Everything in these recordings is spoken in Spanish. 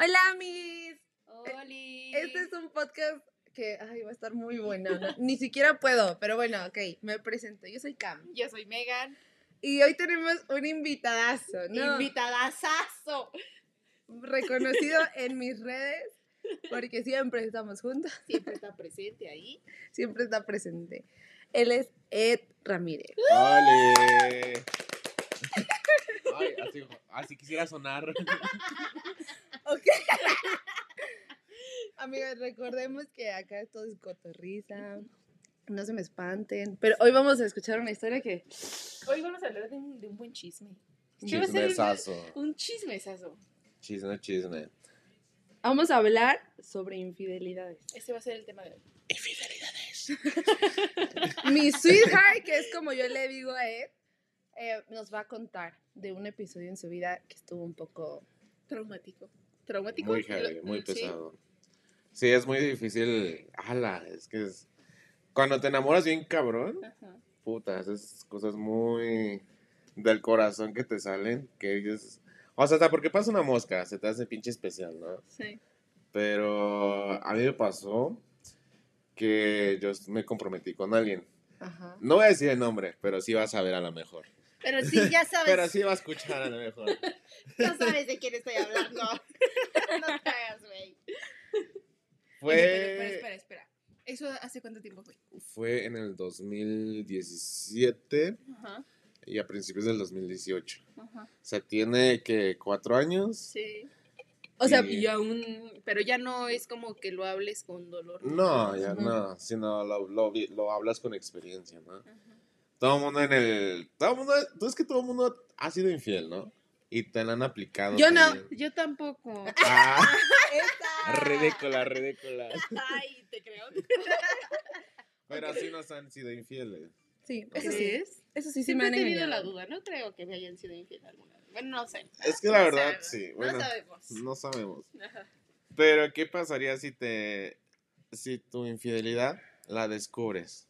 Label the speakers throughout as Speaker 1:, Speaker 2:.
Speaker 1: Hola, mis.
Speaker 2: ¡Holi!
Speaker 1: Este es un podcast que ay, va a estar muy bueno. ¿no? Ni siquiera puedo, pero bueno, ok, me presento. Yo soy Cam.
Speaker 2: Yo soy Megan.
Speaker 1: Y hoy tenemos un invitadazo, ¿no?
Speaker 2: Invitadazazo.
Speaker 1: Reconocido en mis redes, porque siempre estamos juntos,
Speaker 2: Siempre está presente ahí.
Speaker 1: siempre está presente. Él es Ed Ramírez.
Speaker 3: ¡Ole! Ay, así, así quisiera sonar.
Speaker 1: Ok. Amigos, recordemos que acá todo es cotorriza. No se me espanten. Pero hoy vamos a escuchar una historia que.
Speaker 2: Hoy vamos a hablar de un, de un buen chisme. Este
Speaker 3: Chismesazo.
Speaker 2: Un chismesazo.
Speaker 3: Chisme, chisme.
Speaker 1: Vamos a hablar sobre infidelidades.
Speaker 2: Ese va a ser el tema de hoy.
Speaker 1: Mi sweetheart, que es como yo le digo a Ed, eh, nos va a contar de un episodio en su vida que estuvo un poco.
Speaker 2: Traumático. Traumático.
Speaker 3: Muy heavy, muy
Speaker 2: Sí.
Speaker 3: pesado. Sí, es muy difícil. Ala, es que es. Cuando te enamoras bien cabrón,
Speaker 2: Ajá.
Speaker 3: puta, esas cosas muy del corazón que te salen, que ellos. O sea, hasta porque pasa una mosca, se te hace pinche especial, ¿no?
Speaker 2: Sí.
Speaker 3: Pero a mí me pasó que yo me comprometí con alguien.
Speaker 1: Ajá.
Speaker 3: No voy a decir el nombre, pero sí vas a ver a lo mejor.
Speaker 2: Pero sí, ya sabes.
Speaker 3: Pero sí va a escuchar a lo mejor.
Speaker 2: Ya sabes de quién estoy hablando. no te hagas, güey.
Speaker 3: Fue,
Speaker 2: pero espera, espera. ¿Eso hace cuánto tiempo fue?
Speaker 3: fue en el 2017
Speaker 2: Ajá.
Speaker 3: y a principios del 2018.
Speaker 2: Ajá.
Speaker 3: O sea, tiene que cuatro años.
Speaker 2: Sí.
Speaker 1: O sea,
Speaker 3: Y-
Speaker 2: aún. Pero ya no es como que lo hables con dolor.
Speaker 3: No, ya no, sino lo, lo, vi- lo hablas con experiencia, ¿no?
Speaker 2: Ajá.
Speaker 3: Todo el mundo en el... Todo el mundo, tú es que todo el mundo ha sido infiel, ¿no? Y te la han aplicado.
Speaker 1: Yo no.
Speaker 2: Yo tampoco.
Speaker 3: Ah,
Speaker 1: ¡Esa!
Speaker 3: ridícula, ridícula.
Speaker 2: Ay, te creo.
Speaker 3: Pero así nos han sido infieles.
Speaker 1: Sí, eso sí.
Speaker 2: ¿Crees?
Speaker 1: Eso sí, sí
Speaker 2: Siempre
Speaker 1: me
Speaker 2: he
Speaker 1: han
Speaker 2: tenido la duda. No creo que me hayan sido infiel alguna vez. Bueno, no sé.
Speaker 3: Es que la
Speaker 2: No
Speaker 3: verdad,
Speaker 2: sabemos.
Speaker 3: sí. Bueno,
Speaker 2: no sabemos.
Speaker 3: no sabemos.
Speaker 2: Ajá.
Speaker 3: Pero, ¿qué pasaría si te... Si tu infidelidad la descubres?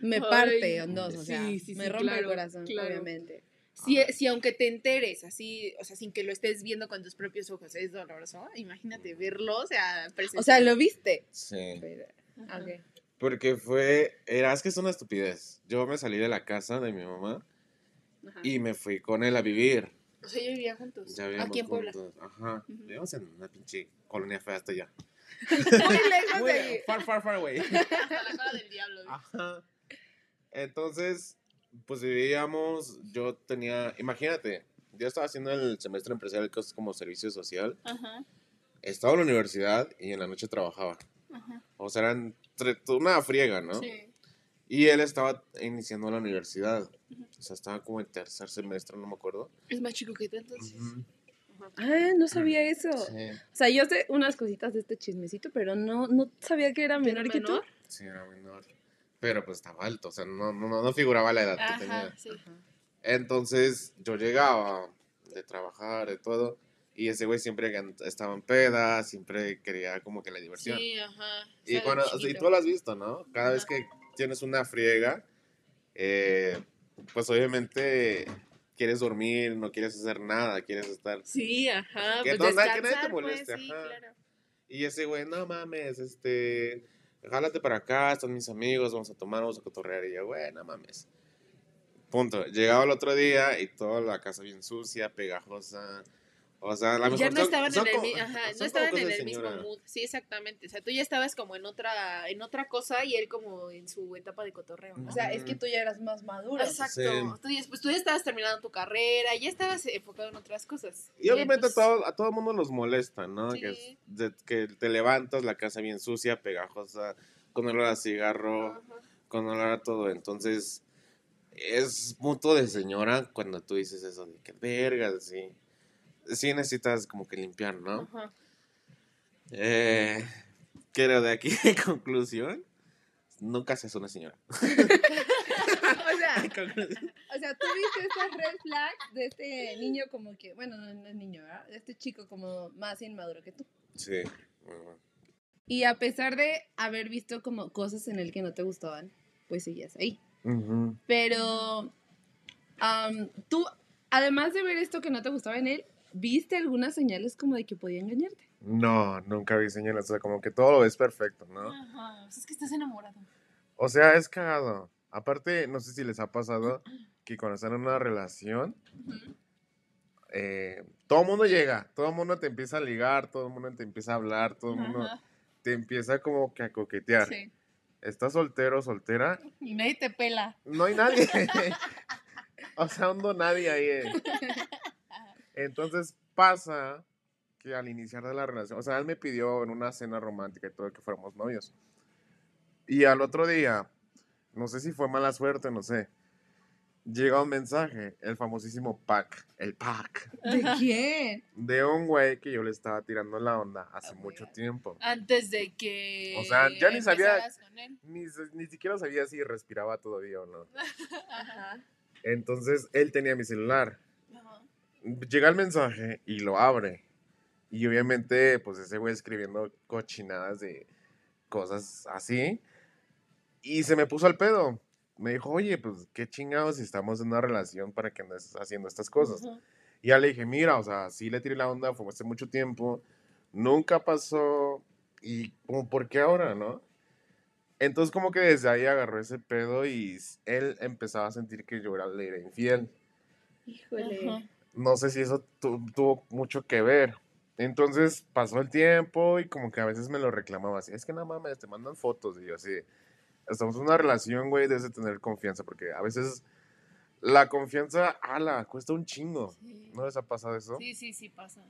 Speaker 1: Me
Speaker 2: Ay,
Speaker 1: parte en dos, o
Speaker 2: sí,
Speaker 1: sea,
Speaker 2: sí,
Speaker 1: me
Speaker 2: sí,
Speaker 1: rompe el
Speaker 2: claro,
Speaker 1: corazón,
Speaker 2: claro.
Speaker 1: obviamente.
Speaker 2: Si, si aunque te enteres así, o sea, sin que lo estés viendo con tus propios ojos, es doloroso, imagínate verlo, o sea,
Speaker 1: O sea, lo viste.
Speaker 3: Sí.
Speaker 1: Pero,
Speaker 2: Ajá.
Speaker 1: ok.
Speaker 3: Porque fue... Era, es que es una estupidez. Yo me salí de la casa de mi mamá
Speaker 2: Ajá.
Speaker 3: y me fui con él a vivir.
Speaker 2: O sea, yo vivía juntos.
Speaker 3: Ya vivíamos
Speaker 2: aquí en Puebla.
Speaker 3: juntos. Ajá.
Speaker 2: Ujú.
Speaker 3: Vivíamos en una pinche colonia fea hasta allá.
Speaker 1: Muy lejos
Speaker 3: Muy
Speaker 1: de ahí.
Speaker 3: far, far, far away.
Speaker 2: Hasta la cara del diablo. ¿sí?
Speaker 3: Ajá. Entonces, pues vivíamos, yo tenía, imagínate, yo estaba haciendo el semestre empresarial que es como servicio social,
Speaker 2: Ajá.
Speaker 3: estaba en la universidad y en la noche trabajaba.
Speaker 2: Ajá.
Speaker 3: O sea, eran tre- una friega, ¿no?
Speaker 2: Sí.
Speaker 3: Y él estaba iniciando la universidad. O sea, estaba como en tercer semestre, no me acuerdo.
Speaker 2: Es más chico que tú entonces.
Speaker 1: Ah, no sabía eso.
Speaker 3: Sí,
Speaker 1: O sea, yo sé unas cositas de este chismecito, pero no, no sabía que era
Speaker 2: ¿Que era
Speaker 1: menor que tú.
Speaker 2: menor?
Speaker 3: sí, era menor. Pero pues estaba alto, o sea, no, no, no figuraba la edad que
Speaker 2: Ajá,
Speaker 3: tenía.
Speaker 2: sí.
Speaker 3: Entonces yo llegaba de trabajar, de todo, y ese güey siempre estaba en peda, siempre quería como que la diversión.
Speaker 2: Sí, ajá.
Speaker 3: y cuando, y tú lo has visto, ¿no? Cada vez
Speaker 2: Ajá.
Speaker 3: que tienes una friega, eh, pues obviamente quieres dormir, no quieres hacer nada, quieres estar...
Speaker 2: Sí, ajá.
Speaker 3: Que
Speaker 2: pues
Speaker 3: no, nada- que nadie te
Speaker 2: descansar,
Speaker 3: moleste,
Speaker 2: pues, sí,
Speaker 3: ajá.
Speaker 2: claro.
Speaker 3: Y ese güey, no mames, este, jálate para acá, están mis amigos, vamos a tomar, vamos a cotorrear. Y yo, güey, no mames. Punto. Llegaba el otro día y toda la casa bien sucia, pegajosa. O sea, a lo mejor
Speaker 2: Ya no estaban
Speaker 3: son
Speaker 2: en el,
Speaker 3: como-
Speaker 2: mi- ajá,
Speaker 3: son
Speaker 2: no
Speaker 3: como
Speaker 2: estaban en
Speaker 3: cosas de
Speaker 2: el mismo mood. Sí, exactamente. O sea, tú ya estabas como en otra, en otra cosa y él como en su etapa de cotorreo. ¿no?
Speaker 1: O sea, es que tú ya eras más maduro.
Speaker 2: Exacto.
Speaker 3: Sí.
Speaker 2: Tú, ya, pues, tú ya estabas terminando tu carrera, ya estabas enfocado en otras cosas.
Speaker 3: Y obviamente a todo, a todo mundo nos molesta, ¿no?
Speaker 2: Sí.
Speaker 3: Que, de- que te levantas, la casa bien sucia, pegajosa, con olor a cigarro,
Speaker 2: ajá.
Speaker 3: con olor a todo. Entonces, es mutuo de señora cuando tú dices eso de que verga, sí. Sí necesitas como que limpiar, ¿no?
Speaker 2: Ajá.
Speaker 3: Eh, pero de aquí en conclusión, nunca seas una señora.
Speaker 1: O sea, o sea, tú viste estas red flags de este niño como que, bueno, no, es niño, ¿verdad? De este chico como más inmaduro que tú.
Speaker 3: Sí. bueno.
Speaker 1: Y a pesar de haber visto como cosas en él que no te gustaban, pues seguías ahí. Pero tú, además de ver esto que no te gustaba en él, ¿viste algunas señales como de que podía engañarte?
Speaker 3: No, nunca vi señales. O sea, como que todo lo ves perfecto, ¿no?
Speaker 2: Ajá, pues es que estás enamorado.
Speaker 3: O sea, es cagado. Aparte, no sé si les ha pasado que cuando están en una relación, eh, todo el mundo llega, todo el mundo te empieza a ligar, todo el mundo te empieza a hablar, todo el mundo
Speaker 2: Ajá,
Speaker 3: te empieza como que a coquetear.
Speaker 2: sí.
Speaker 3: ¿Estás soltero, soltera?
Speaker 2: Y nadie te pela.
Speaker 3: No hay nadie. o sea, hondo nadie ahí. eh. Entonces pasa que al iniciar de la relación, o sea, él me pidió en una cena romántica y todo que fuéramos novios. Y al otro día, no sé si fue mala suerte, no sé, llega un mensaje, el famosísimo pack, el pack,
Speaker 1: ¿De quién?
Speaker 3: de un güey que yo le estaba tirando la onda hace mucho tiempo.
Speaker 2: Antes de que.
Speaker 3: O sea, ya ni sabía-
Speaker 2: empezaras con él.
Speaker 3: Ni, ni siquiera sabía si respiraba todavía o no.
Speaker 2: Ajá.
Speaker 3: Entonces él tenía mi celular. Llega el mensaje y lo abre. Y obviamente, pues ese güey escribiendo cochinadas de cosas así. Y se me puso al pedo. Me dijo, oye, pues qué chingados si estamos en una relación para que andes haciendo estas cosas. Y ya le dije, mira, o sea, sí le tiré la onda, fue hace mucho tiempo, nunca pasó. Y como, ¿por qué ahora, no? Entonces como que desde ahí agarró ese pedo y él empezaba a sentir que yo era, le era infiel
Speaker 1: Híjole.
Speaker 2: Ajá.
Speaker 3: No sé si eso tu- tuvo mucho que ver. Entonces pasó el tiempo y como que a veces me lo reclamaba así, es que no mames, te mandan fotos y yo así, estamos en una relación, güey, debes de tener confianza, porque a veces la confianza, ala, cuesta un chingo.
Speaker 2: Sí.
Speaker 3: ¿No les ha pasado eso?
Speaker 2: Sí, sí, sí pasa.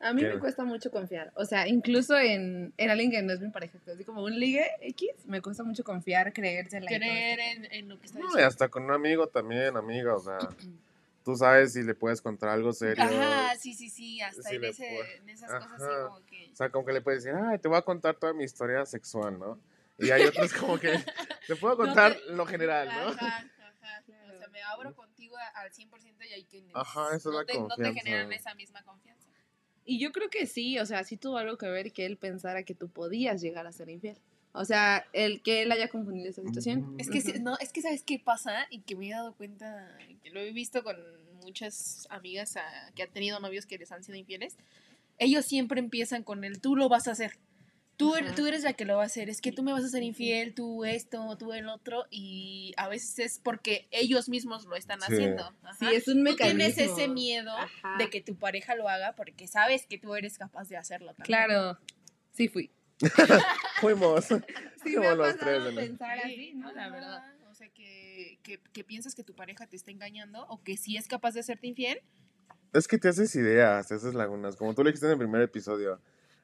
Speaker 1: A mí
Speaker 3: ¿Qué?
Speaker 1: me cuesta mucho confiar. O sea, incluso en, en alguien que no es mi pareja, que así como un ligue X, me cuesta mucho confiar, creérsela.
Speaker 2: Creer en, en lo que está
Speaker 3: No, y
Speaker 2: diciendo.
Speaker 3: hasta con un amigo también, amiga, o sea, tú sabes si le puedes contar algo serio.
Speaker 2: Ajá, sí, sí, sí. Hasta en, ese, en esas cosas así como que.
Speaker 3: O sea, como que le puedes decir, ay, te voy a contar toda mi historia sexual, ¿no? Y hay otros como que te puedo
Speaker 2: No
Speaker 3: contar
Speaker 2: te-
Speaker 3: lo general, ¿no?
Speaker 2: Ajá, ajá. O sea, me abro contigo al 100% y hay que.
Speaker 3: Ajá, esa es
Speaker 2: no
Speaker 3: la
Speaker 2: te, No te generan esa misma confianza.
Speaker 1: Y yo creo que sí, o sea, sí tuvo algo que ver que él pensara que tú podías llegar a ser infiel. O sea, el que él haya confundido esa situación.
Speaker 2: Es que, no, es que ¿sabes qué pasa? Y que me he dado cuenta, que lo he visto con muchas amigas que han tenido novios que les han sido infieles. Ellos siempre empiezan con el tú lo vas a hacer. Tú, er- tú eres la que lo va a hacer. Es que tú me vas a hacer infiel, tú esto, tú el otro. Y a veces es porque ellos mismos lo están
Speaker 3: Sí.
Speaker 2: haciendo. Ajá.
Speaker 1: Sí, es un
Speaker 2: Tú tienes
Speaker 1: mecanismo.
Speaker 2: ese miedo
Speaker 1: Ajá.
Speaker 2: de que tu pareja lo haga porque sabes que tú eres capaz de hacerlo también.
Speaker 1: Claro, sí fui.
Speaker 3: Fuimos.
Speaker 1: Sí
Speaker 3: Como
Speaker 1: me ha
Speaker 3: los
Speaker 1: pasado
Speaker 3: tres, ¿no?
Speaker 1: pensar
Speaker 2: Sí,
Speaker 1: así, ¿no? La verdad.
Speaker 2: O sea, que, que, que piensas que tu pareja te está engañando o que sí es capaz de hacerte infiel.
Speaker 3: Es que te haces ideas, te haces lagunas. Como tú le dijiste en el primer episodio,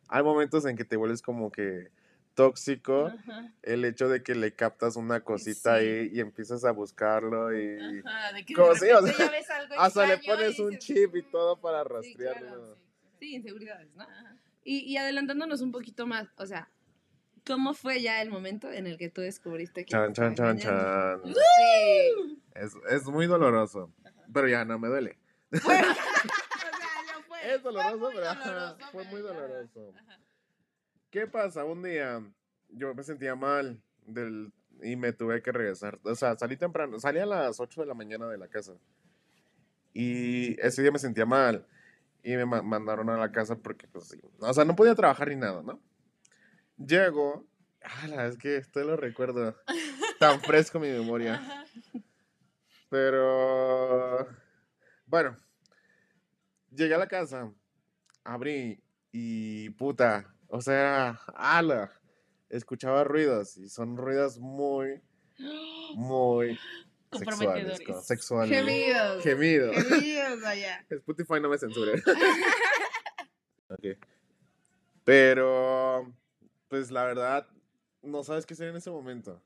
Speaker 3: hay momentos en que te vuelves como que tóxico.
Speaker 2: Ajá.
Speaker 3: El hecho de que le captas una cosita
Speaker 2: Sí.
Speaker 3: ahí y empiezas a buscarlo y
Speaker 2: Ajá, de que
Speaker 3: Como
Speaker 2: de
Speaker 3: sí, o sea,
Speaker 2: ya ves algo
Speaker 3: hasta le pones
Speaker 2: y
Speaker 3: un
Speaker 2: dices,
Speaker 3: chip y todo
Speaker 2: "Mm".
Speaker 3: para
Speaker 1: Sí,
Speaker 3: rastrearlo.
Speaker 1: Sí, inseguridades, ¿no?
Speaker 2: Ajá.
Speaker 1: Y, y adelantándonos un poquito más, o sea, ¿cómo fue ya el momento en el que tú descubriste que
Speaker 3: Chan, chan, chan, chan.
Speaker 1: Sí.
Speaker 3: Es, es muy doloroso. Pero ya no me duele.
Speaker 1: O sea, no fue.
Speaker 3: Es doloroso,
Speaker 2: muy
Speaker 3: pero ajá,
Speaker 2: doloroso,
Speaker 3: fue muy doloroso.
Speaker 2: Ajá.
Speaker 3: ¿Qué pasa? Un día yo me sentía mal del, y me tuve que regresar. O sea, salí temprano, salí a las 8 de la mañana de la casa. Y ese día me sentía mal. Y me ma- mandaron a la casa porque, pues, sí. O sea, no podía trabajar ni nada, ¿no? Llego. ala, es que esto lo recuerdo. Tan fresco mi memoria.
Speaker 2: Ajá.
Speaker 3: Pero. Bueno. Llegué a la casa. Abrí. Y puta. O sea, ala. Escuchaba ruidos. Y son ruidos muy, muy sexuales.
Speaker 2: Comprometedores.
Speaker 3: co- Sexuales.
Speaker 1: Gemidos.
Speaker 3: Gemidos.
Speaker 1: Gemidos allá.
Speaker 3: Spotify no me censure. Ok. Pero, pues la verdad, no sabes qué hacer en ese momento.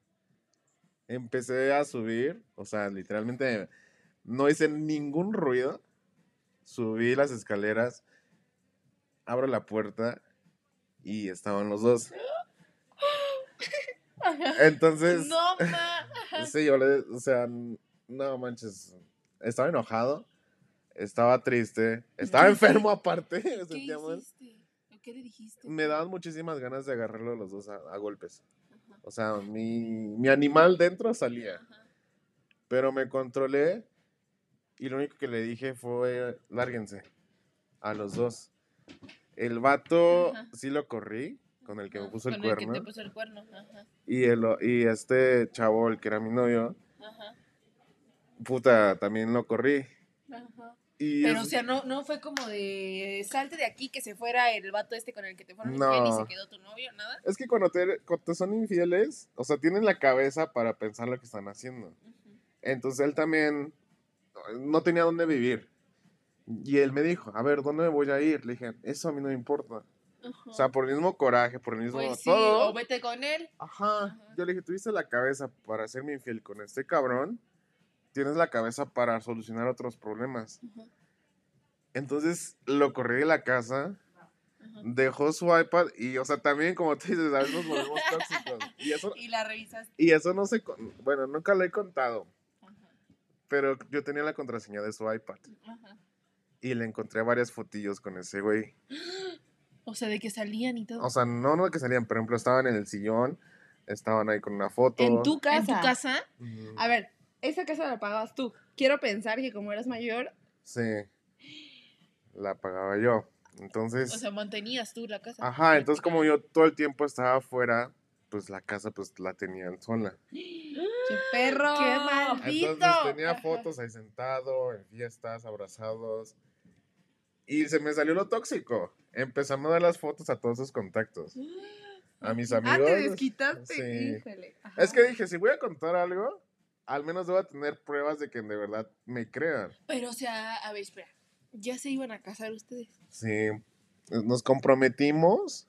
Speaker 3: Empecé a subir, o sea, literalmente no hice ningún ruido. Subí las escaleras, abro la puerta y estaban los dos. Entonces,
Speaker 2: No, ma.
Speaker 3: Sí, yo le, o sea, no manches, estaba enojado, estaba triste, estaba enfermo aparte, me
Speaker 2: ¿Qué ¿Qué le dijiste?
Speaker 3: Me daban muchísimas ganas de agarrarlo a los dos a, a golpes.
Speaker 2: Ajá.
Speaker 3: O sea, mi, mi animal dentro salía,
Speaker 2: Ajá.
Speaker 3: pero me controlé y lo único que le dije fue, lárguense. a los dos. El vato
Speaker 2: Ajá.
Speaker 3: sí lo corrí, con el que me puso el
Speaker 2: con el que
Speaker 3: cuerno.
Speaker 2: te puso el cuerno. Ajá,
Speaker 3: Y, el, o- y este chavo, el que era mi novio,
Speaker 2: ajá,
Speaker 3: puta, también lo corrí.
Speaker 2: ajá.
Speaker 3: Y
Speaker 2: Pero,
Speaker 3: es-
Speaker 2: o sea, no, no fue como de salte de aquí que se fuera el vato este con el que te fueron
Speaker 3: No.
Speaker 2: infiel y se quedó tu novio, nada.
Speaker 3: es que cuando te, cuando te son infieles, o sea, tienen la cabeza para pensar lo que están haciendo. Entonces él también no tenía dónde vivir. Y él me dijo, a ver, ¿dónde me voy a ir? Le dije, eso a mí no me importa. O sea, por el mismo coraje, por el mismo
Speaker 2: pues sí,
Speaker 3: todo.
Speaker 2: o vete con él.
Speaker 3: Ajá.
Speaker 2: Ajá.
Speaker 3: Yo le dije, tuviste la cabeza para hacerme infiel con este cabrón. Tienes la cabeza para solucionar otros problemas.
Speaker 2: Ajá,
Speaker 3: Entonces lo corrí de la casa, dejó su iPad y, o sea, también como tú dices, a veces nos volvemos tóxicos. Y eso,
Speaker 2: Y la revisaste.
Speaker 3: y eso no sé, bueno, nunca lo he contado, pero yo tenía la contraseña de su iPad
Speaker 2: ajá.
Speaker 3: y le encontré varias fotillos con ese güey.
Speaker 2: O sea, de que salían y todo.
Speaker 3: O sea, no, no que salían, por ejemplo, estaban en el sillón, estaban ahí con una foto.
Speaker 1: En tu casa.
Speaker 2: ¿En tu casa?
Speaker 3: Ujú.
Speaker 1: A ver, esa casa la pagabas tú. Quiero pensar que como eras mayor,
Speaker 3: Sí, la pagaba yo. Entonces,
Speaker 2: O sea, mantenías tú la casa.
Speaker 3: ajá, entonces como yo todo el tiempo estaba afuera, pues la casa pues la tenían sola.
Speaker 1: ¡qué perro!
Speaker 2: ¡Qué mal!
Speaker 3: Entonces tenía fotos ahí sentado, en fiestas, abrazados. Y se me salió lo tóxico. Empezamos a dar las fotos a todos sus contactos. A mis
Speaker 1: Ah,
Speaker 3: amigos.
Speaker 1: te desquitaste.
Speaker 3: Sí.
Speaker 1: Híjole.
Speaker 3: Es que dije, si voy a contar algo, al menos debo tener pruebas de que de verdad me crean.
Speaker 2: Pero, o sea, a ver, espera. ¿Ya se iban a casar ustedes?
Speaker 3: Sí, nos comprometimos.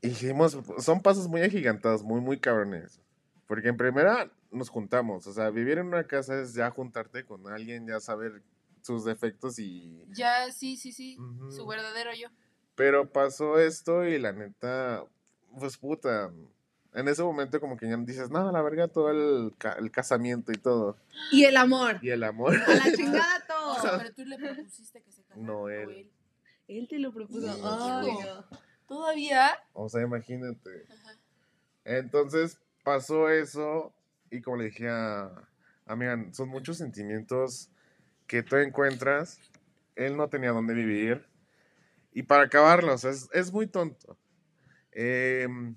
Speaker 3: Hicimos, son pasos muy agigantados, muy, muy cabrones. Porque en primera nos juntamos, o sea, vivir en una casa es ya juntarte con alguien, ya saber sus defectos y...
Speaker 2: Ya, sí, sí, sí. Su verdadero yo.
Speaker 3: Pero pasó esto y la neta, pues puta, en ese momento como que ya dices, no, la verga, todo el, ca- el casamiento y todo.
Speaker 1: Y el amor.
Speaker 3: Y el amor.
Speaker 1: A la chingada
Speaker 2: O
Speaker 1: todo.
Speaker 2: sea, pero tú le propusiste que se casara.
Speaker 3: No,
Speaker 2: o
Speaker 3: él.
Speaker 1: Él te lo propuso.
Speaker 3: Sí.
Speaker 1: Ay,
Speaker 2: Hijo.
Speaker 1: no.
Speaker 2: Todavía.
Speaker 3: O sea, imagínate.
Speaker 2: Ajá.
Speaker 3: Entonces pasó eso y como le dije a, a Megan, son muchos sentimientos que tú encuentras. Él no tenía dónde vivir. Y para acabarlos, es, es muy tonto. Em,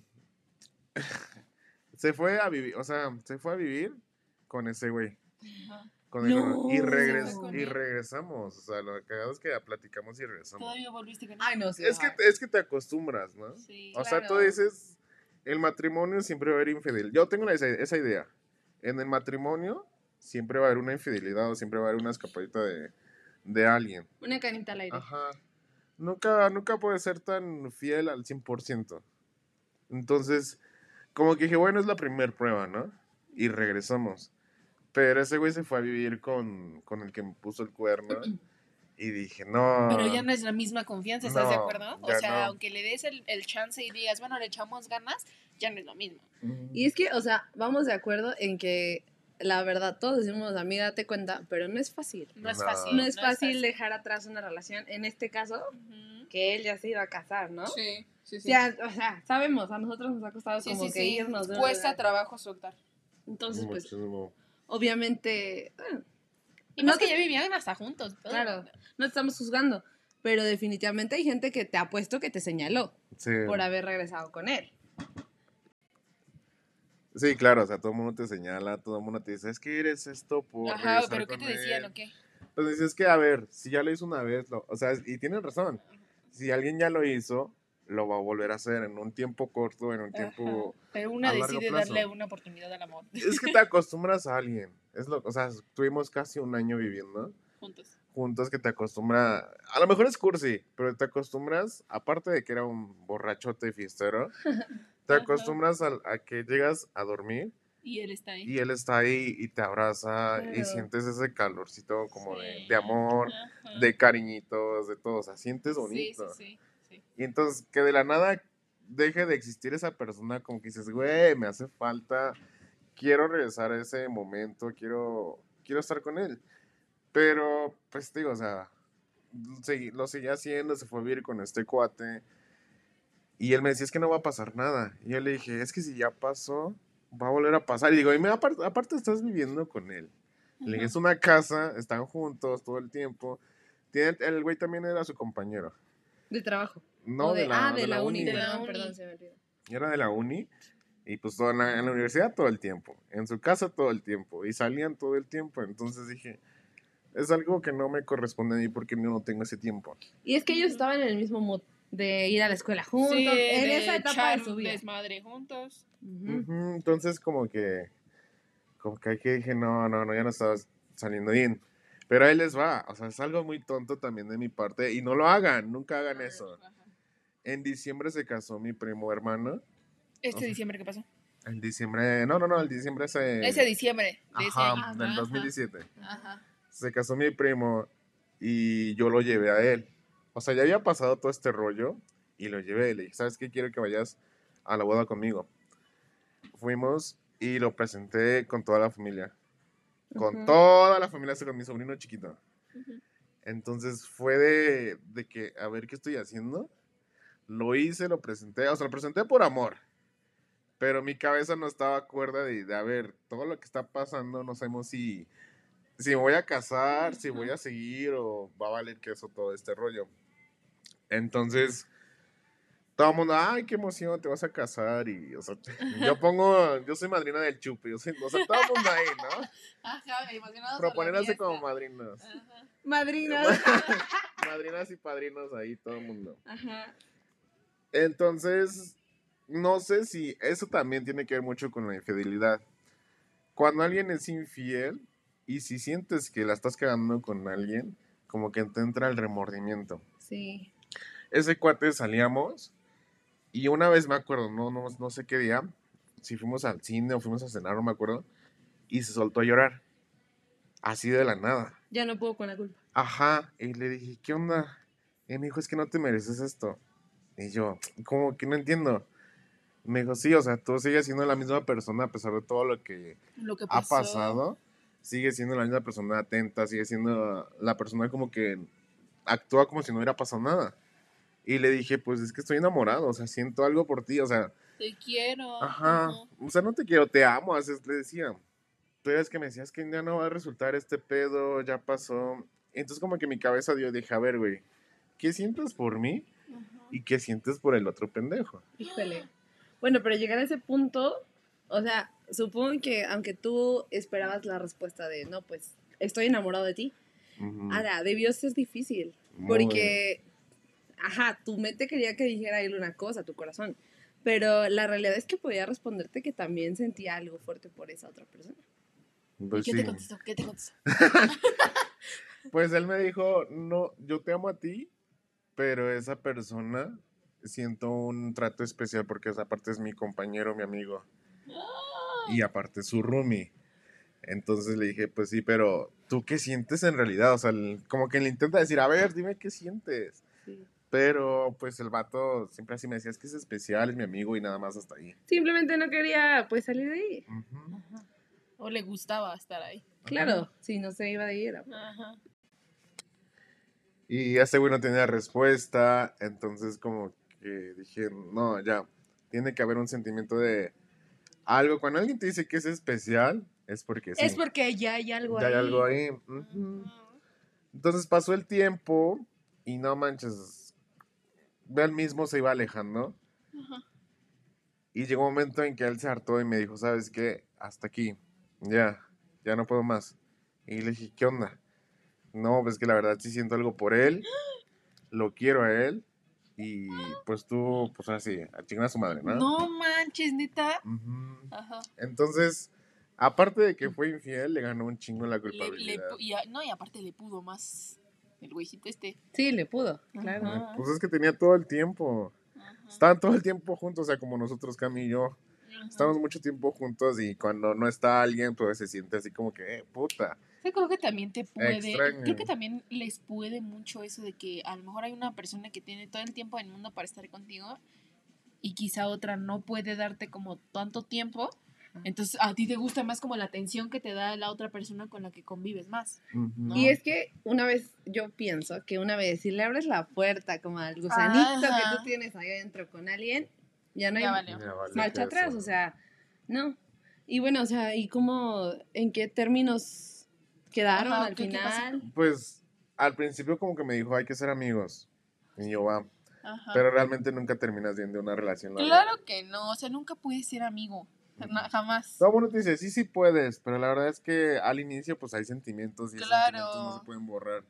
Speaker 3: se fue a vivir, o sea, se fue a vivir con ese güey.
Speaker 2: Ajá.
Speaker 3: Con el-
Speaker 1: No.
Speaker 3: y, regres-
Speaker 2: con
Speaker 3: y regresamos. O sea, lo que es que platicamos y regresamos.
Speaker 2: Todavía volviste con él.
Speaker 1: Ay, no sé.
Speaker 3: Es que, es que te acostumbras, ¿no?
Speaker 2: Sí.
Speaker 3: O sea, tú
Speaker 1: Claro.
Speaker 3: dices, el matrimonio siempre va a haber infidelidad. Yo tengo esa, esa idea. En el matrimonio siempre va a haber una infidelidad o siempre va a haber una escapadita de, de alguien.
Speaker 1: Una canita al aire.
Speaker 3: Ajá. Nunca, nunca puede ser tan fiel al 100%. Entonces, como que dije, bueno, es la primera prueba, ¿no? Y regresamos. Pero ese güey se fue a vivir con, con el que me puso el cuerno. Y dije, no.
Speaker 2: Pero ya no es la misma confianza, ¿estás de acuerdo? O sea,
Speaker 3: no.
Speaker 2: aunque le des el, el chance y digas, bueno, le echamos ganas, ya no es lo mismo.
Speaker 3: Mm.
Speaker 1: Y es que, o sea, vamos de acuerdo en que la verdad, todos decimos, amiga, date cuenta, pero no es fácil.
Speaker 2: No es
Speaker 3: No.
Speaker 2: fácil.
Speaker 1: No es fácil dejar atrás una relación. En este caso, que él ya se iba a casar, ¿no?
Speaker 2: Sí, sí, sí.
Speaker 1: Ya, o sea, sabemos, a nosotros nos ha costado
Speaker 2: Sí,
Speaker 1: como
Speaker 2: sí,
Speaker 1: que
Speaker 2: sí.
Speaker 1: irnos. de
Speaker 2: Cuesta
Speaker 1: relación.
Speaker 2: trabajo soltar.
Speaker 1: Entonces, pues,
Speaker 3: Muchísimo.
Speaker 1: obviamente, bueno,
Speaker 2: Y
Speaker 1: No
Speaker 2: más que
Speaker 1: te-
Speaker 2: ya vivían hasta juntos. todo.
Speaker 1: Claro. no estamos juzgando, pero definitivamente hay gente que te ha puesto que te señaló
Speaker 3: Sí.
Speaker 1: por haber regresado con él.
Speaker 3: Sí, claro, o sea, todo el mundo te señala, todo el mundo te dice, es que eres esto por
Speaker 2: Ajá, pero ¿qué te decían
Speaker 3: él".
Speaker 2: o qué?
Speaker 3: Pues dices que, a ver, si ya lo hizo una vez, lo- o sea, y tienen razón, si alguien ya lo hizo, lo va a volver a hacer en un tiempo corto, en un tiempo...
Speaker 2: Ajá. Pero una decide
Speaker 3: plazo.
Speaker 2: darle una oportunidad al amor.
Speaker 3: Es que te acostumbras a alguien, es lo, o sea, tuvimos casi un año viviendo
Speaker 2: Juntos.
Speaker 3: juntos que te acostumbra, a lo mejor es cursi, pero te acostumbras, aparte de que era un borrachote fiestero, te
Speaker 2: Ajá.
Speaker 3: acostumbras a, a que llegas a dormir
Speaker 2: Y él está ahí.
Speaker 3: y él está ahí y te abraza y sientes ese calorcito como de,
Speaker 2: Sí.
Speaker 3: de amor,
Speaker 2: Ajá.
Speaker 3: de cariñitos, de todo, o sea, sientes bonito.
Speaker 2: sí, sí, sí.
Speaker 3: Y entonces que de la nada deje de existir esa persona, como que dices, güey, me hace falta, quiero regresar a ese momento, quiero, quiero estar con él. Pero, pues digo, o sea, lo seguía haciendo, se fue a vivir con este cuate. Y él me decía, es que no va a pasar nada. Y yo le dije, es que si ya pasó, va a volver a pasar. Y digo, y me, aparte, aparte estás viviendo con él. Le dije, es una casa, están juntos todo el tiempo, Tiene- el güey también era su compañero.
Speaker 1: De trabajo.
Speaker 3: No,
Speaker 1: O
Speaker 3: de, la,
Speaker 1: ah, de, la, uni.
Speaker 2: De la
Speaker 1: Perdón,
Speaker 2: uni.
Speaker 1: perdón, se me olvidó.
Speaker 3: Era de la uni. Y pues toda la- en la universidad todo el tiempo. En su casa todo el tiempo. Y salían todo el tiempo. Entonces dije, es algo que no me corresponde a mí porque yo no tengo ese tiempo.
Speaker 1: Y es que ellos estaban en el mismo mood de ir a la escuela juntos,
Speaker 2: Sí,
Speaker 1: en
Speaker 2: de
Speaker 1: esa etapa
Speaker 2: echar
Speaker 1: de su vida.
Speaker 2: desmadre juntos.
Speaker 1: Ujú.
Speaker 3: Ujú, Entonces como que, como que aquí dije, no, no, no, ya no estaba saliendo bien. Pero ahí les va, o sea, es algo muy tonto también de mi parte y no lo hagan, nunca hagan eso.
Speaker 2: Ajá.
Speaker 3: En diciembre se casó mi primo hermano.
Speaker 2: Este
Speaker 3: Ajá.
Speaker 2: diciembre, ¿qué pasó?
Speaker 3: En diciembre, no, no, no, el diciembre se...
Speaker 2: Ese diciembre de ese
Speaker 3: Ajá,
Speaker 2: año.
Speaker 3: del
Speaker 2: Ajá,
Speaker 3: 2017.
Speaker 2: Ajá.
Speaker 3: Se casó mi primo y yo lo llevé a él. O sea, ya había pasado todo este rollo y lo llevé. Le dije, ¿sabes qué? Quiero que vayas a la boda conmigo. Fuimos y lo presenté con toda la familia. Con
Speaker 1: Ujú.
Speaker 3: toda la familia, hasta con mi sobrino chiquito.
Speaker 2: Ujú.
Speaker 3: Entonces fue de, de que, a ver qué estoy haciendo. Lo hice, lo presenté, o sea, lo presenté por amor. Pero mi cabeza no estaba cuerda de, de, a ver, todo lo que está pasando, no sabemos si, si me voy a casar, si voy a seguir o va a valer queso todo este rollo. Entonces, todo el mundo, ay, qué emoción, te vas a casar. Y, o sea, yo pongo, yo soy madrina del chupe, yo soy, o sea, todo el mundo ahí, ¿no?
Speaker 2: Ajá, emocionados
Speaker 3: Proponerse como madrinas.
Speaker 2: Ajá.
Speaker 1: Madrina.
Speaker 3: Madrinas y padrinos ahí, todo el mundo.
Speaker 1: Ajá.
Speaker 3: Entonces, no sé si eso también tiene que ver mucho con la infidelidad. Cuando alguien es infiel y si sientes que la estás cagando con alguien, como que te entra el remordimiento.
Speaker 1: Sí.
Speaker 3: Ese cuate salíamos y una vez me acuerdo, no, no, no sé qué día, si fuimos al cine o fuimos a cenar, no me acuerdo, y se soltó a llorar. Así de la nada.
Speaker 1: Ya no puedo con la culpa.
Speaker 3: Ajá, y le dije, ¿qué onda? Y me dijo, es que no te mereces esto. Y yo, ¿cómo que no entiendo? Me dijo, sí, o sea, tú sigues siendo la misma persona a pesar de todo lo que
Speaker 2: Lo que
Speaker 3: ha pasado. Sigue siendo la misma persona atenta, sigue siendo la persona como que actúa como si no hubiera pasado nada. Y le dije, pues es que estoy enamorado, o sea, siento algo por ti, o sea,
Speaker 2: Te quiero.
Speaker 3: Ajá. O sea, no te quiero, te amo, así es, le decía. Pero es que me decías que ya no va a resultar este pedo, ya pasó. Entonces como que mi cabeza dio, dije, a ver, güey, ¿qué sientes por mí
Speaker 2: Ajá.
Speaker 3: y qué sientes por el otro pendejo?
Speaker 1: Híjole. Bueno, pero llegar a ese punto, o sea, supongo que aunque tú esperabas la respuesta de, no, pues estoy enamorado de ti,
Speaker 3: Ujú.
Speaker 1: ahora, debió ser difícil.
Speaker 3: Muy.
Speaker 1: Porque, ajá, tu mente quería que dijera él una cosa, tu corazón. Pero la realidad es que podía responderte que también sentía algo fuerte por esa otra persona.
Speaker 2: ¿Y
Speaker 3: Pues
Speaker 2: qué
Speaker 3: sí.
Speaker 2: te contestó? ¿Qué te contestó?
Speaker 3: Pues él me dijo, no, yo te amo a ti, pero esa persona siento un trato especial porque esa parte es mi compañero, mi amigo. Y aparte su roomie. Entonces le dije, pues sí, pero ¿tú qué sientes en realidad? O sea, el- como que le intenta decir, a ver, dime qué sientes.
Speaker 1: Sí.
Speaker 3: Pero pues el vato siempre así me decía, es que es especial, es mi amigo y nada más hasta ahí.
Speaker 1: Simplemente no quería, pues, salir de ahí.
Speaker 2: Ajá. O le gustaba estar ahí.
Speaker 1: Claro, si no se iba de ir. era-
Speaker 2: Ajá.
Speaker 3: Y ese güey no tenía respuesta, entonces como que dije, no, ya, tiene que haber un sentimiento de algo. Cuando alguien te dice que es especial, es porque sí.
Speaker 2: Es porque ya hay algo
Speaker 3: ya
Speaker 2: ahí.
Speaker 3: hay algo ahí. Entonces pasó el tiempo y no manches, él mismo se iba alejando.
Speaker 2: Ajá.
Speaker 3: Y llegó un momento en que él se hartó y me dijo, ¿sabes qué? Hasta aquí, ya, ya no puedo más. Y le dije, ¿qué onda? No, pues que la verdad sí siento algo por él, lo quiero a él y pues tú, pues así, a chingar a su madre, ¿no?
Speaker 2: No manches, neta. Ajá.
Speaker 3: Entonces, aparte de que fue infiel, le ganó un chingo la
Speaker 2: Le, le
Speaker 3: culpabilidad.
Speaker 2: pu- y a- no, y aparte le pudo más el güeycito este.
Speaker 1: Sí, le pudo, claro.
Speaker 2: Ajá.
Speaker 3: Pues es que tenía todo el tiempo.
Speaker 2: Ajá.
Speaker 3: Estaban todo el tiempo juntos, o sea, como nosotros, Cami y yo.
Speaker 2: Ajá.
Speaker 3: Estamos mucho tiempo juntos y cuando no está alguien, pues se siente así como que, eh, puta.
Speaker 2: Yo creo que también te puede,
Speaker 3: Extraño.
Speaker 2: creo que también les puede mucho eso de que a lo mejor hay una persona que tiene todo el tiempo del mundo para estar contigo y quizá otra no puede darte como tanto tiempo. Entonces a ti te gusta más como la atención que te da la otra persona con la que convives más.
Speaker 3: Ujú.
Speaker 1: Y es que una vez, yo pienso que una vez, si le abres la puerta como al gusanito que
Speaker 2: Ajá.
Speaker 1: tú tienes ahí adentro con alguien, ya no hay
Speaker 2: Ya
Speaker 3: vale
Speaker 1: marcha atrás, o sea, no. Y bueno, o sea, ¿y cómo, en qué términos quedaron
Speaker 2: Ajá,
Speaker 1: al
Speaker 2: ¿qué- qué
Speaker 1: final?
Speaker 3: Pues al principio como que me dijo, hay que ser amigos. Y yo, va.
Speaker 2: Ajá.
Speaker 3: Pero realmente nunca terminas viendo una relación.
Speaker 2: Claro que no, o sea, nunca puedes ser amigo. Na- jamás.
Speaker 3: Todo el mundo te dice, sí, sí puedes, pero la verdad es que al inicio pues hay sentimientos y esos
Speaker 2: Claro.
Speaker 3: sentimientos no se pueden borrar.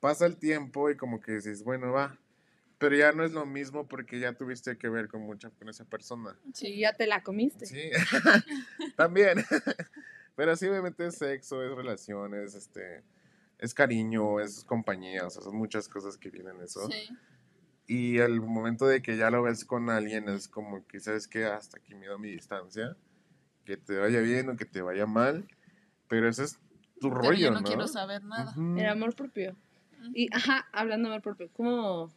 Speaker 3: Pasa el tiempo y como que dices, bueno, va. Pero ya no es lo mismo porque ya tuviste que ver con mucha con esa persona.
Speaker 1: Sí, ya te la comiste.
Speaker 3: Sí, también. Pero sí, obviamente es sexo, es relaciones, este, es cariño, es compañía, o sea, son muchas cosas que vienen en eso.
Speaker 2: Sí.
Speaker 3: Y el momento de que ya lo ves con alguien es como que, ¿sabes qué? Hasta aquí mido mi distancia. Que te vaya bien o que te vaya mal. Pero ese es tu
Speaker 2: Pero
Speaker 3: rollo,
Speaker 2: yo no,
Speaker 3: ¿no?
Speaker 2: quiero saber nada.
Speaker 1: El amor propio. Y, ajá, hablando de amor propio, ¿cómo,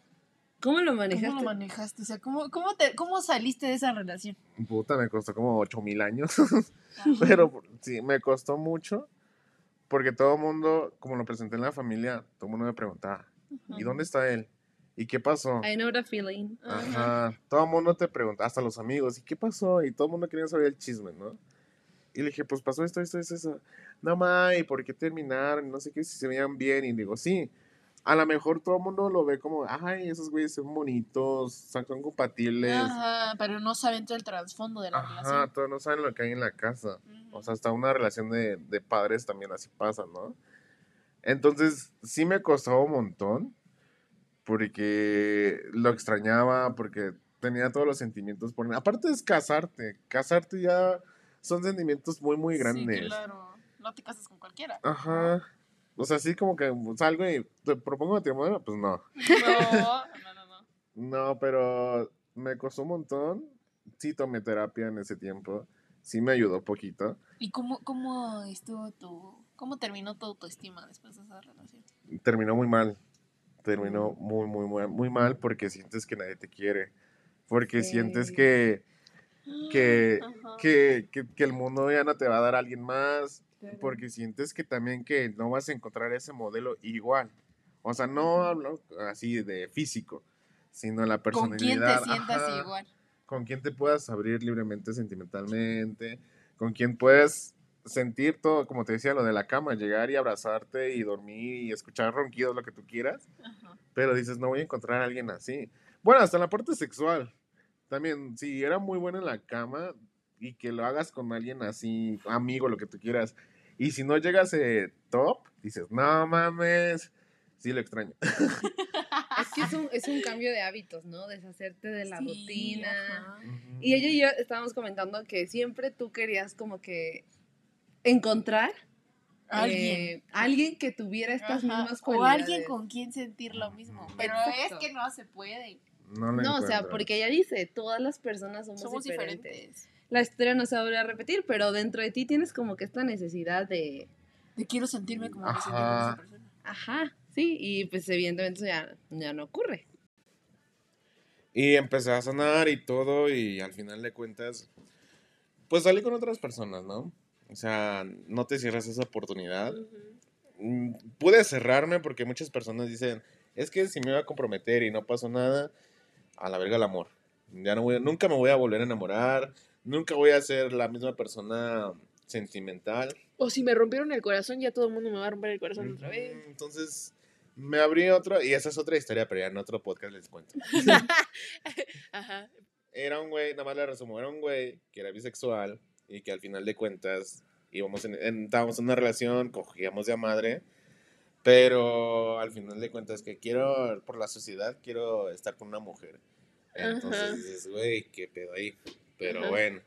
Speaker 1: cómo lo manejaste?
Speaker 2: ¿Cómo lo manejaste? O sea, ¿cómo, cómo, te, ¿cómo saliste de esa relación?
Speaker 3: Puta, me costó como 8 mil años.
Speaker 2: Ajá.
Speaker 3: Pero sí, me costó mucho. Porque todo el mundo, como lo presenté en la familia, todo el mundo me preguntaba, ¿y dónde está él? ¿Y qué pasó?
Speaker 1: I know the feeling.
Speaker 2: Ajá.
Speaker 3: Ajá. Todo el mundo te pregunta, hasta los amigos, ¿y qué pasó? Y todo el mundo quería saber el chisme, ¿no? Y le dije, pues pasó esto, esto, esto, eso. No, ma, ¿y por qué terminaron? No sé qué, si se veían bien. Y digo, sí. A lo mejor todo el mundo lo ve como, ay, esos güeyes son bonitos, son, son compatibles.
Speaker 2: Ajá, pero no saben todo el trasfondo de la
Speaker 3: Ajá,
Speaker 2: relación.
Speaker 3: todos no saben lo que hay en la casa.
Speaker 2: Ujú.
Speaker 3: O sea, hasta una relación de, de padres también así pasa, ¿no? Entonces, sí me costó un montón, porque lo extrañaba, porque tenía todos los sentimientos por él. Aparte es casarte, casarte ya son sentimientos muy, muy grandes.
Speaker 2: Sí, claro. No te casas con cualquiera.
Speaker 3: Ajá. O sea, así como que salgo y te propongo matrimonio, pues no.
Speaker 2: No, no, no, no.
Speaker 3: No, pero me costó un montón. Sí tomé terapia en ese tiempo. Sí me ayudó poquito.
Speaker 2: ¿Y cómo, cómo estuvo tu... ¿Cómo terminó tu autoestima después de esa relación?
Speaker 3: terminó muy mal. Terminó muy, muy, muy, muy mal porque sientes que nadie te quiere. Porque sientes que, que, que, que, que el mundo ya no te va a dar a alguien más. Porque sientes que también que no vas a encontrar ese modelo igual. O sea, no hablo así de físico, sino la
Speaker 2: ¿Con quién te
Speaker 3: personalidad.
Speaker 2: sientas
Speaker 3: ajá,
Speaker 2: igual?
Speaker 3: Con quién te puedas abrir libremente sentimentalmente. Con quién puedes sentir todo, como te decía, lo de la cama, llegar y abrazarte y dormir y escuchar ronquidos, lo que tú quieras.
Speaker 2: Ajá.
Speaker 3: Pero dices, no voy a encontrar a alguien así. Bueno, hasta en la parte sexual. También, si era muy bueno en la cama y que lo hagas con alguien así, amigo, lo que tú quieras. Y si no llegas a top, dices, no mames, sí lo extraño.
Speaker 1: Es que es un, es un cambio de hábitos, ¿no? Deshacerte de la
Speaker 2: Sí,
Speaker 1: rutina.
Speaker 2: ajá.
Speaker 1: Y ella y yo estábamos comentando que siempre tú querías como que encontrar
Speaker 2: Alguien.
Speaker 1: eh, alguien que tuviera estas
Speaker 2: Ajá,
Speaker 1: mismas
Speaker 2: O
Speaker 1: cualidades.
Speaker 2: alguien con quien sentir lo mismo. Pero
Speaker 1: Exacto.
Speaker 2: es que no se puede.
Speaker 3: No,
Speaker 1: No, o sea, porque ella dice, todas las personas somos,
Speaker 2: Somos
Speaker 1: diferentes.
Speaker 2: diferentes.
Speaker 1: La historia no se va a volver a repetir, pero dentro de ti tienes como que esta necesidad de,
Speaker 2: Te quiero sentirme como me
Speaker 3: Ajá.
Speaker 2: esa persona.
Speaker 1: ajá, sí, y pues evidentemente eso ya, ya no ocurre.
Speaker 3: Y empecé a sonar y todo, y al final de cuentas, pues salí con otras personas, ¿no? O sea, no te cierras esa oportunidad. Mm, Pude cerrarme porque muchas personas dicen, es que si me voy a comprometer y no pasó nada, a la verga el amor. Ya no voy, a- nunca me voy a volver a enamorar, nunca voy a ser la misma persona sentimental.
Speaker 2: O si me rompieron el corazón, ya todo el mundo me va a romper el corazón otra vez.
Speaker 3: Entonces, me abrí otro, y esa es otra historia, pero ya en otro podcast les cuento.
Speaker 2: Ajá.
Speaker 3: Era un güey, nada más le resumo, era un güey que era bisexual y que al final de cuentas íbamos en, en- estábamos en una relación, cogíamos de a madre, pero al final de cuentas que quiero, por la sociedad, quiero estar con una mujer. Entonces
Speaker 2: Ajá.
Speaker 3: dices, güey, qué pedo ahí. Pero
Speaker 2: Ajá.
Speaker 3: bueno,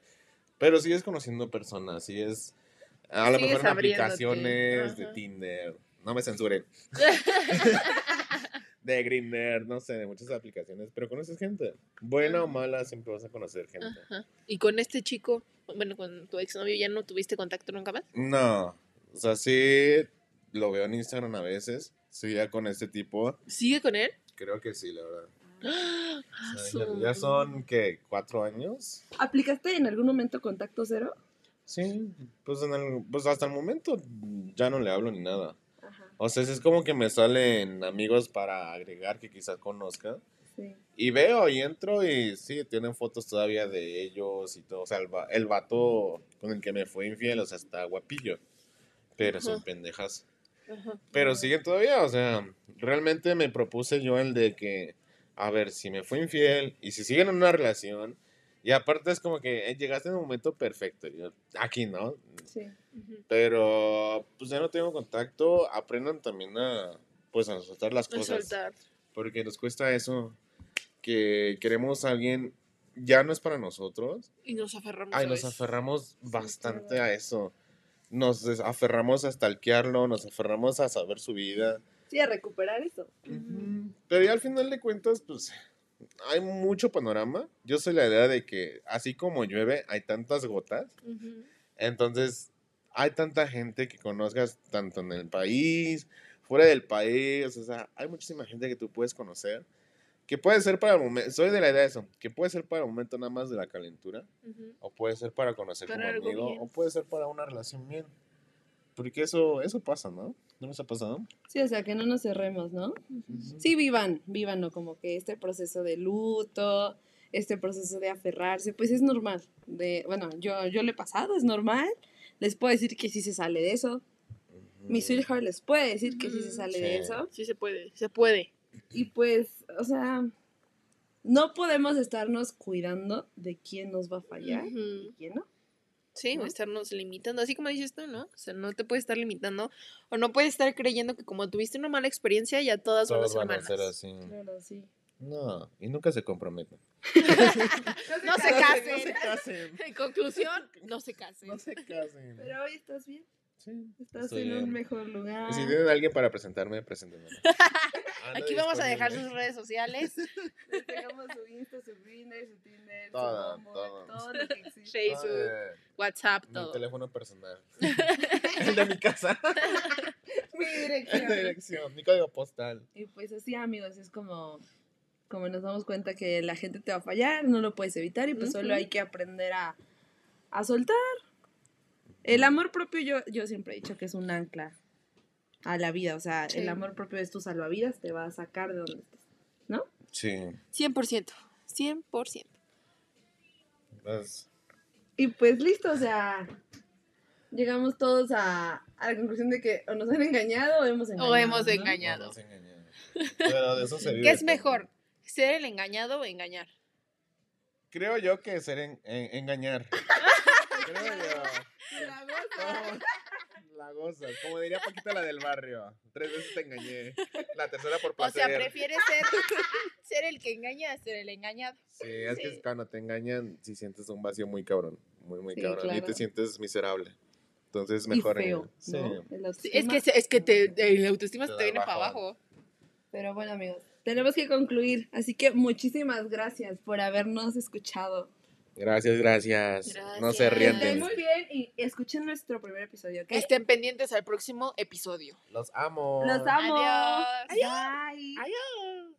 Speaker 3: pero sigues conociendo personas, sigues a lo
Speaker 1: Sigues
Speaker 3: mejor en aplicaciones de. Tinder, no me censuren. de Grindr, no sé, de muchas aplicaciones, pero conoces gente. Buena o mala, siempre vas a conocer gente.
Speaker 2: Ajá. Y con este chico, bueno, con tu exnovio, ¿ya no tuviste contacto nunca más?
Speaker 3: No, o sea, sí lo veo en Instagram a veces, sí, ya con este tipo,
Speaker 2: ¿Sigue con él?
Speaker 3: creo que sí, la verdad.
Speaker 2: Ah,
Speaker 3: O sea,
Speaker 2: su-
Speaker 3: ya, ya son, ¿qué? ¿Cuatro años?
Speaker 1: ¿Aplicaste en algún momento contacto cero?
Speaker 3: Sí, pues, en el- pues hasta el momento ya no le hablo ni nada. O sea, es como que me salen amigos para agregar que quizás conozca.
Speaker 1: sí.
Speaker 3: Y veo y entro y sí, tienen fotos todavía de ellos y todo. O sea, el, va- el vato con el que me fue infiel, o sea, está guapillo. Pero son
Speaker 2: Ajá.
Speaker 3: pendejas. Pero siguen todavía, o sea, realmente me propuse yo el de que, a ver, si me fue infiel y si siguen en una relación, y aparte es como que eh, llegaste en un momento perfecto, yo, aquí, ¿no?
Speaker 1: Sí.
Speaker 3: Pero pues ya no tengo contacto, aprendan también a, pues a soltar las
Speaker 2: No
Speaker 3: cosas.
Speaker 2: soltar.
Speaker 3: Porque nos cuesta eso, que queremos a alguien, ya no es para nosotros,
Speaker 2: Y nos aferramos
Speaker 3: Ay,
Speaker 2: a
Speaker 3: nos
Speaker 2: eso.
Speaker 3: aferramos bastante a eso. Nos aferramos a stalkearlo, nos aferramos a saber su vida.
Speaker 1: Sí, a recuperar eso.
Speaker 3: Pero ya al final de cuentas, pues hay mucho panorama. Yo soy la idea de que así como llueve, hay tantas gotas. Entonces, hay tanta gente que conozcas tanto en el país, fuera del país. O sea, hay muchísima gente que tú puedes conocer. Que puede ser para el momento, soy de la idea de eso, que puede ser para el momento nada más de la calentura. O puede ser para conocer
Speaker 2: Para
Speaker 3: como amigo,
Speaker 2: bien.
Speaker 3: o puede ser para una relación bien. Porque eso, eso pasa, ¿no? ¿No nos ha pasado?
Speaker 1: Sí, o sea, que no nos cerremos, ¿no? Sí, vivan, vivan, ¿no? Como que este proceso de luto, este proceso de aferrarse, pues es normal. De, bueno, yo, yo lo he pasado, es normal. Les puedo decir que sí se sale de eso. Mi
Speaker 3: Ujú.
Speaker 1: sweetheart les puede decir que sí se sale
Speaker 3: Sí.
Speaker 1: de eso.
Speaker 2: Sí se puede, se puede.
Speaker 1: Y pues, o sea, no podemos estarnos cuidando de quién nos va a fallar y quién no.
Speaker 2: Sí, o
Speaker 1: ¿no?
Speaker 2: estarnos limitando, así como dices tú, ¿no? O sea, no te puedes estar limitando o no puedes estar creyendo que como tuviste una mala experiencia ya todas van a ser
Speaker 3: ser
Speaker 2: malas.
Speaker 3: así.
Speaker 1: Claro, sí.
Speaker 3: No, y nunca se comprometen.
Speaker 2: No se casen.
Speaker 3: No se casen.
Speaker 2: En conclusión, no se casen.
Speaker 3: No se casen.
Speaker 1: Pero hoy estás bien,
Speaker 3: Sí,
Speaker 1: estás
Speaker 3: estoy
Speaker 1: en un
Speaker 3: bien.
Speaker 1: mejor lugar.
Speaker 3: Si tienen a alguien para presentarme, preséntenme.
Speaker 2: Aquí vamos a dejar sus redes sociales,
Speaker 1: Les dejamos su Insta, su Grinder, su Tinder,
Speaker 3: Todo,
Speaker 1: su
Speaker 3: todo.
Speaker 1: todo lo que existe.
Speaker 2: Facebook, WhatsApp,
Speaker 3: mi
Speaker 2: todo.
Speaker 3: teléfono personal. El de mi casa.
Speaker 1: Mi dirección.
Speaker 3: dirección, mi código postal.
Speaker 1: Y pues así, amigos, es como, como nos damos cuenta que la gente te va a fallar, no lo puedes evitar y pues solo hay que aprender a, a soltar. El amor propio yo, yo siempre he dicho que es un ancla a la vida, o sea,
Speaker 2: Sí.
Speaker 1: el amor propio es tu salvavidas, te va a sacar de donde estés, ¿no?
Speaker 3: Sí.
Speaker 2: 100%, 100%.
Speaker 3: Pues,
Speaker 1: Y pues listo, o sea, llegamos todos a, a la conclusión de que o nos han engañado o hemos engañado.
Speaker 2: O hemos
Speaker 1: ¿no?
Speaker 2: engañado.
Speaker 3: no. Pero de eso se vive.
Speaker 2: ¿Qué es mejor? ¿Ser el engañado o engañar?
Speaker 3: Creo yo que ser en- en- engañar. Creo yo.
Speaker 1: La goza.
Speaker 3: No, la gozas. Como diría Paquita la del barrio. Tres veces te engañé. La tercera por
Speaker 2: O
Speaker 3: placer.
Speaker 2: sea, prefieres ser, ser el que engaña a ser el engañado.
Speaker 3: Sí, es
Speaker 2: Sí.
Speaker 3: que cuando te engañan, si sientes un vacío muy cabrón. Muy, muy
Speaker 1: Sí,
Speaker 3: cabrón. Y te sientes miserable. Entonces,
Speaker 1: Y
Speaker 3: mejor.
Speaker 1: feo,
Speaker 3: en-
Speaker 2: es que, se- es que te, el autoestima
Speaker 3: Te
Speaker 2: se te viene para abajo.
Speaker 1: Pero bueno, amigos, tenemos que concluir. Así que muchísimas gracias por habernos escuchado.
Speaker 3: Gracias, gracias, No se
Speaker 2: Gracias.
Speaker 3: rían
Speaker 1: Estén
Speaker 3: de
Speaker 1: muy bien y escuchen nuestro primer episodio, ¿ok?
Speaker 2: Estén pendientes al próximo episodio.
Speaker 3: Los amo.
Speaker 1: Los amo.
Speaker 2: Adiós.
Speaker 1: Bye.
Speaker 2: Adiós.